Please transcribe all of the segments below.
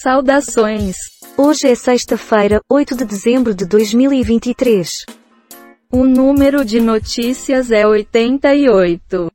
Saudações! Hoje é sexta-feira, 8 de dezembro de 2023. O número de notícias é 88.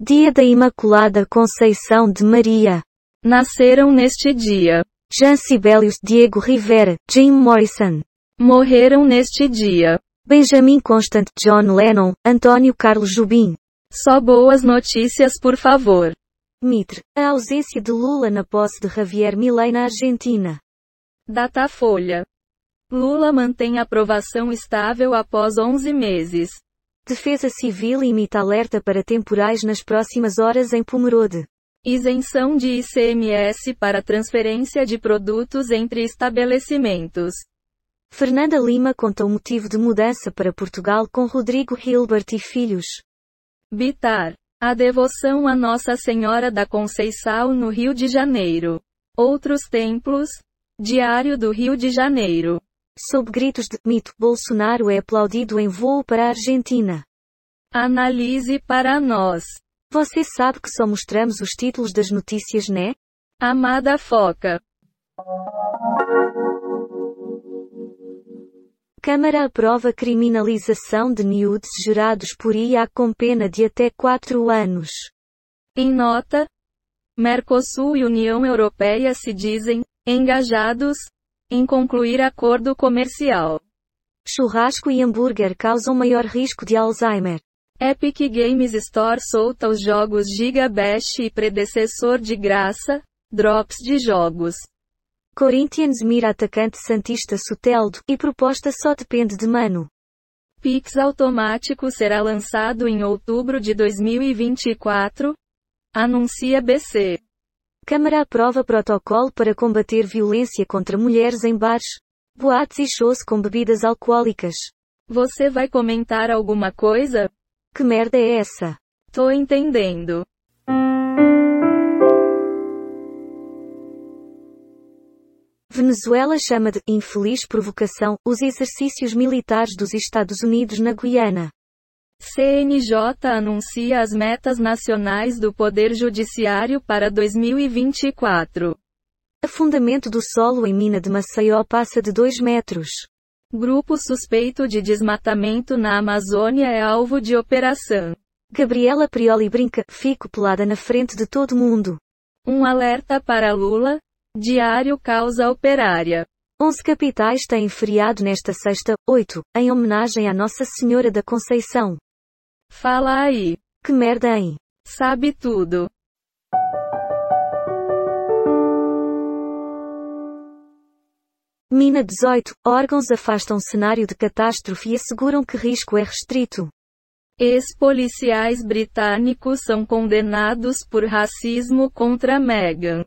Dia da Imaculada Conceição de Maria. Nasceram neste dia. Jean Sibelius, Diego Rivera, Jim Morrison. Morreram neste dia. Benjamin Constant, John Lennon, Antônio Carlos Jubim. Só boas notícias, por favor. Mitre, a ausência de Lula na posse de Javier Milei na Argentina. Datafolha. Lula mantém aprovação estável após 11 meses. Defesa Civil imita alerta para temporais nas próximas horas em Pomerode. Isenção de ICMS para transferência de produtos entre estabelecimentos. Fernanda Lima conta o motivo de mudança para Portugal com Rodrigo Hilbert e filhos. Bitar. A devoção a Nossa Senhora da Conceição no Rio de Janeiro. Outros templos. Diário do Rio de Janeiro. Sob gritos de mito, Bolsonaro é aplaudido em voo para a Argentina. Analise para nós. Você sabe que só mostramos os títulos das notícias, né? Amada Foca. Câmara aprova criminalização de nudes jurados por IA com pena de até 4 anos. Em nota, Mercosul e União Europeia se dizem engajados em concluir acordo comercial. Churrasco e hambúrguer causam maior risco de Alzheimer. Epic Games Store solta os jogos Giga Bash e predecessor de graça, drops de jogos. Corinthians mira atacante Santista Soteldo, e proposta só depende de Mano. Pix automático será lançado em outubro de 2024, anuncia BC. Câmara aprova protocolo para combater violência contra mulheres em bares, boates e shows com bebidas alcoólicas. Você vai comentar alguma coisa? Que merda é essa? Tô entendendo. Venezuela chama de infeliz provocação os exercícios militares dos Estados Unidos na Guiana. CNJ anuncia as metas nacionais do Poder Judiciário para 2024. Afundamento do solo em mina de Maceió passa de 2 metros. Grupo suspeito de desmatamento na Amazônia é alvo de operação. Gabriela Prioli brinca, fico pelada na frente de todo mundo. Um alerta para Lula, Diário Causa Operária. 11 capitais têm feriado nesta sexta, 8, em homenagem à Nossa Senhora da Conceição. Fala aí. Que merda, hein? Sabe tudo. Mina 18. Órgãos afastam cenário de catástrofe e asseguram que risco é restrito. Ex-policiais britânicos são condenados por racismo contra Meghan.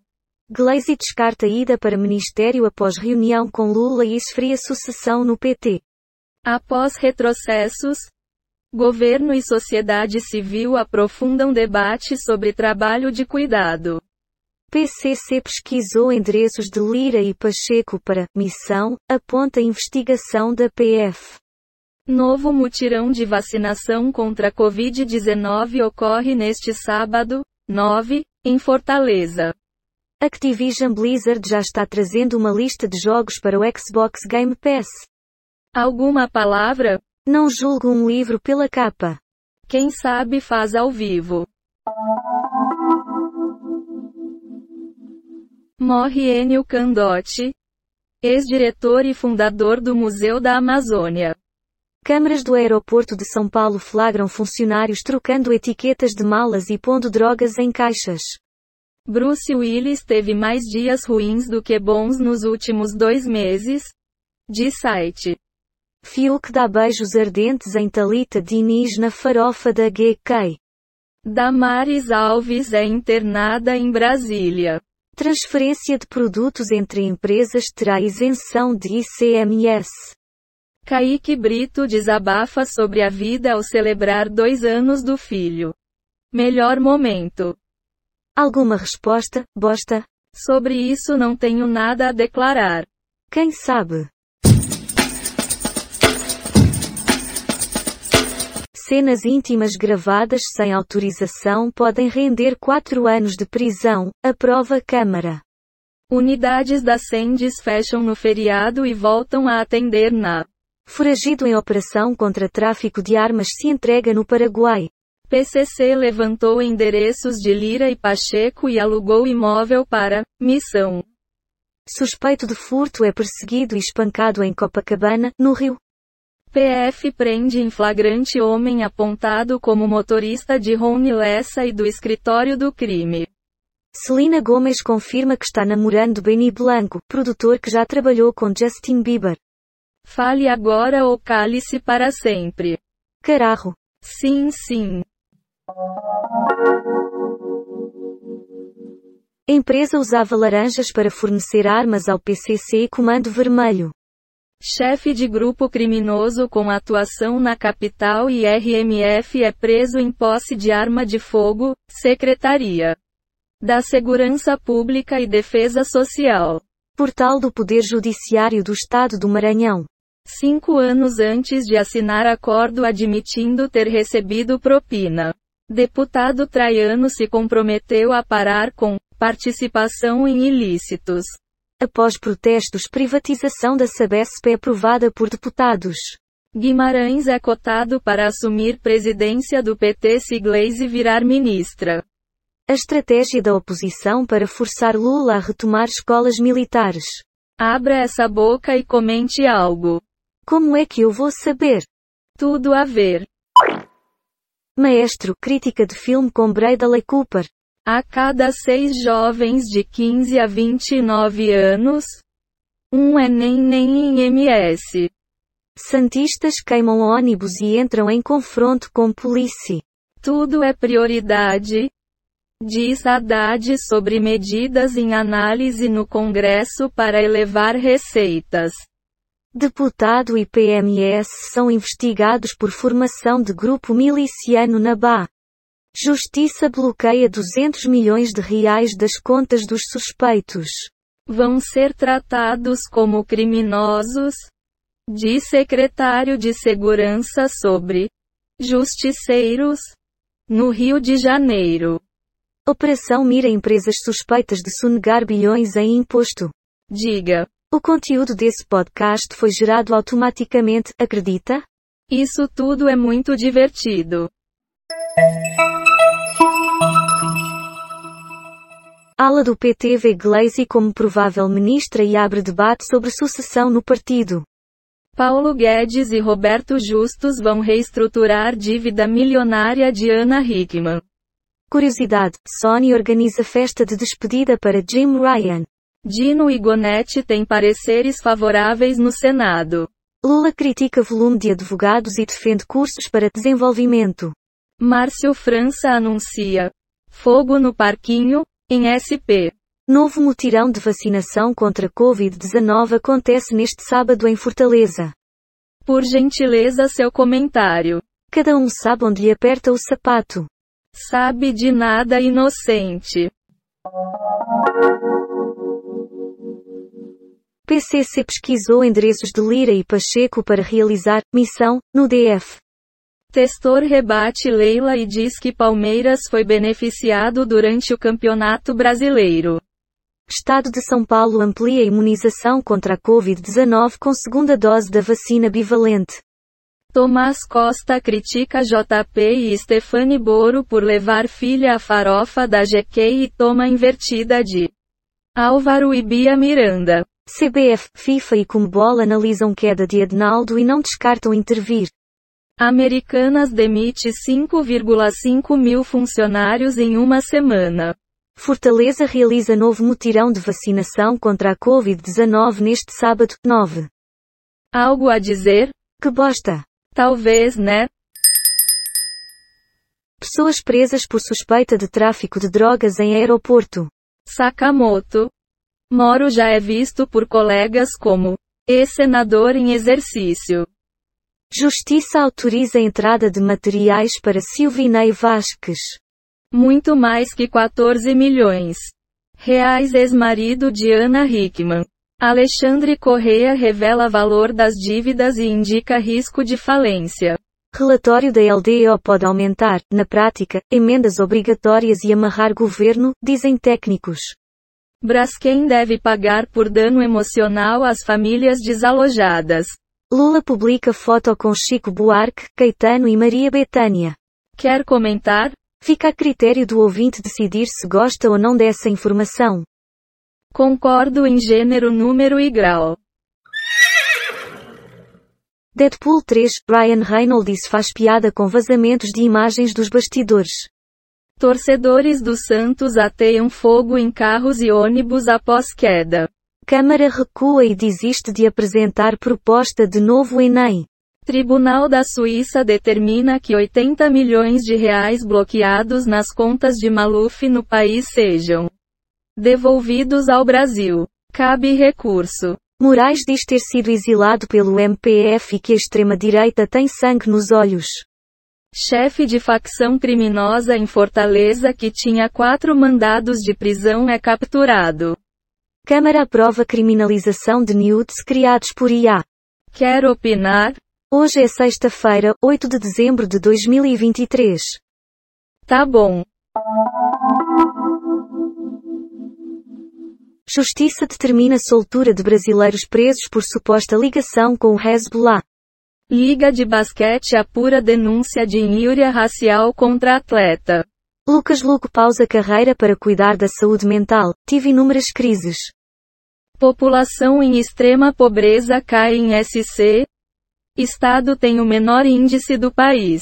Glaze descarta ida para ministério após reunião com Lula e esfria sucessão no PT. Após retrocessos, governo e sociedade civil aprofundam debate sobre trabalho de cuidado. PCC pesquisou endereços de Lira e Pacheco para missão, aponta investigação da PF. Novo mutirão de vacinação contra a Covid-19 ocorre neste sábado, 9, em Fortaleza. Activision Blizzard já está trazendo uma lista de jogos para o Xbox Game Pass. Alguma palavra? Não julgo um livro pela capa. Quem sabe faz ao vivo. Morre Enio Candotti, ex-diretor e fundador do Museu da Amazônia. Câmaras do aeroporto de São Paulo flagram funcionários trocando etiquetas de malas e pondo drogas em caixas. Bruce Willis teve mais dias ruins do que bons nos últimos dois meses. De site. Fiuk dá beijos ardentes em Talita Diniz na farofa da GK. Damares Alves é internada em Brasília. Transferência de produtos entre empresas terá isenção de ICMS. Kaique Brito desabafa sobre a vida ao celebrar dois anos do filho. Melhor momento. Alguma resposta, bosta? Sobre isso não tenho nada a declarar. Quem sabe? Cenas íntimas gravadas sem autorização podem render quatro anos de prisão, aprova Câmara. Unidades da Sendes fecham no feriado e voltam a atender na. Foragido em operação contra tráfico de armas se entrega no Paraguai. PCC levantou endereços de Lira e Pacheco e alugou imóvel para missão. Suspeito de furto é perseguido e espancado em Copacabana, no Rio. PF prende em flagrante homem apontado como motorista de Rony Lessa e do escritório do crime. Celina Gomes confirma que está namorando Benny Blanco, produtor que já trabalhou com Justin Bieber. Fale agora ou cale-se para sempre. Carajo. Sim, sim. Empresa usava laranjas para fornecer armas ao PCC e Comando Vermelho. Chefe de grupo criminoso com atuação na capital e RMF é preso em posse de arma de fogo, Secretaria da Segurança Pública e Defesa Social. Portal do Poder Judiciário do Estado do Maranhão. Cinco anos antes de assinar acordo admitindo ter recebido propina. Deputado Traiano se comprometeu a parar com participação em ilícitos. Após protestos, privatização da Sabesp é aprovada por deputados. Guimarães é cotado para assumir presidência do PT se Gleisi virar ministra. A estratégia da oposição para forçar Lula a retomar escolas militares. Abra essa boca e comente algo. Como é que eu vou saber? Tudo a ver. Maestro, crítica de filme com Bradley Cooper. A cada seis jovens de 15 a 29 anos, um é nem nem em MS. Santistas queimam ônibus e entram em confronto com polícia. Tudo é prioridade, diz Haddad sobre medidas em análise no Congresso para elevar receitas. Deputado e PMS são investigados por formação de grupo miliciano na BA. Justiça bloqueia 200 milhões de reais das contas dos suspeitos. Vão ser tratados como criminosos? Diz secretário de Segurança sobre justiceiros no Rio de Janeiro. Operação mira empresas suspeitas de sonegar bilhões em imposto. Diga. O conteúdo desse podcast foi gerado automaticamente, acredita? Isso tudo é muito divertido. Ala do PT vê Gleisi como provável ministra e abre debate sobre sucessão no partido. Paulo Guedes e Roberto Justus vão reestruturar dívida milionária de Ana Hickman. Curiosidade, Sony organiza festa de despedida para Jim Ryan. Dino e Gonetti têm pareceres favoráveis no Senado. Lula critica volume de advogados e defende cursos para desenvolvimento. Márcio França anuncia fogo no parquinho, em SP. Novo mutirão de vacinação contra Covid-19 acontece neste sábado em Fortaleza. Por gentileza, seu comentário. Cada um sabe onde lhe aperta o sapato. Sabe de nada inocente. PCC pesquisou endereços de Lira e Pacheco para realizar missão no DF. Testor rebate Leila e diz que Palmeiras foi beneficiado durante o Campeonato Brasileiro. Estado de São Paulo amplia a imunização contra a Covid-19 com segunda dose da vacina bivalente. Tomás Costa critica JP e Stefani Boro por levar filha à farofa da GQ e toma invertida de Álvaro e Bia Miranda. CBF, FIFA e Comebol analisam queda de Adnaldo e não descartam intervir. Americanas demite 5,5 mil funcionários em uma semana. Fortaleza realiza novo mutirão de vacinação contra a Covid-19 neste sábado, 9. Algo a dizer? Que bosta! Talvez, né? Pessoas presas por suspeita de tráfico de drogas em aeroporto. Sakamoto. Moro já é visto por colegas como ex-senador em exercício. Justiça autoriza a entrada de materiais para Silvinei Vasques. Muito mais que 14 milhões. Reais ex-marido de Ana Hickman. Alexandre Correia revela valor das dívidas e indica risco de falência. Relatório da LDO pode aumentar, na prática, emendas obrigatórias e amarrar governo, dizem técnicos. Braskem deve pagar por dano emocional às famílias desalojadas. Lula publica foto com Chico Buarque, Caetano e Maria Bethânia. Quer comentar? Fica a critério do ouvinte decidir se gosta ou não dessa informação. Concordo em gênero, número e grau. Deadpool 3, Ryan Reynolds faz piada com vazamentos de imagens dos bastidores. Torcedores do Santos ateiam fogo em carros e ônibus após queda. Câmara recua e desiste de apresentar proposta de novo Enem. Tribunal da Suíça determina que 80 milhões de reais bloqueados nas contas de Maluf no país sejam devolvidos ao Brasil. Cabe recurso. Moraes diz ter sido exilado pelo MPF e que a extrema-direita tem sangue nos olhos. Chefe de facção criminosa em Fortaleza que tinha quatro mandados de prisão é capturado. Câmara aprova criminalização de nudes criados por IA. Quer opinar? Hoje é sexta-feira, 8 de dezembro de 2023. Tá bom. Justiça determina soltura de brasileiros presos por suposta ligação com o Hezbollah. Liga de basquete apura denúncia de injúria racial contra atleta. Lucas Luco pausa carreira para cuidar da saúde mental. Tive inúmeras crises. População em extrema pobreza cai em SC. Estado tem o menor índice do país.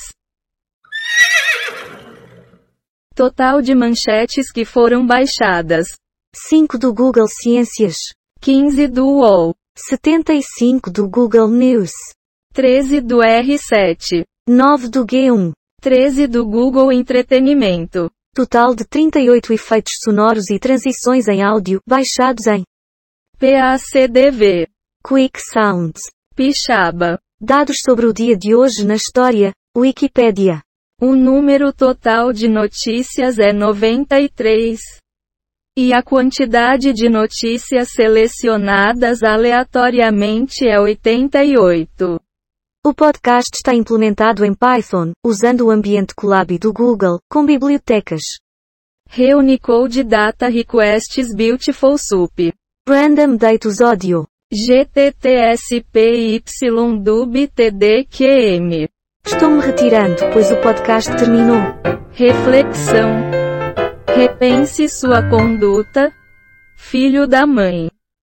Total de manchetes que foram baixadas. 5 do Google Ciências. 15 do UOL. 75 do Google News. 13 do R7. 9 do G1. 13 do Google Entretenimento. Total de 38 efeitos sonoros e transições em áudio, baixados em PACDV. Quick Sounds. Pixaba. Dados sobre o dia de hoje na história, Wikipedia. O número total de notícias é 93. E a quantidade de notícias selecionadas aleatoriamente é 88. O podcast está implementado em Python, usando o ambiente Colab do Google, com bibliotecas. Reunicode Data Requests Beautiful Soup. Random Datus Audio. GTTSPYDUB Estou-me retirando, pois o podcast terminou. Reflexão. Repense sua conduta, filho da mãe.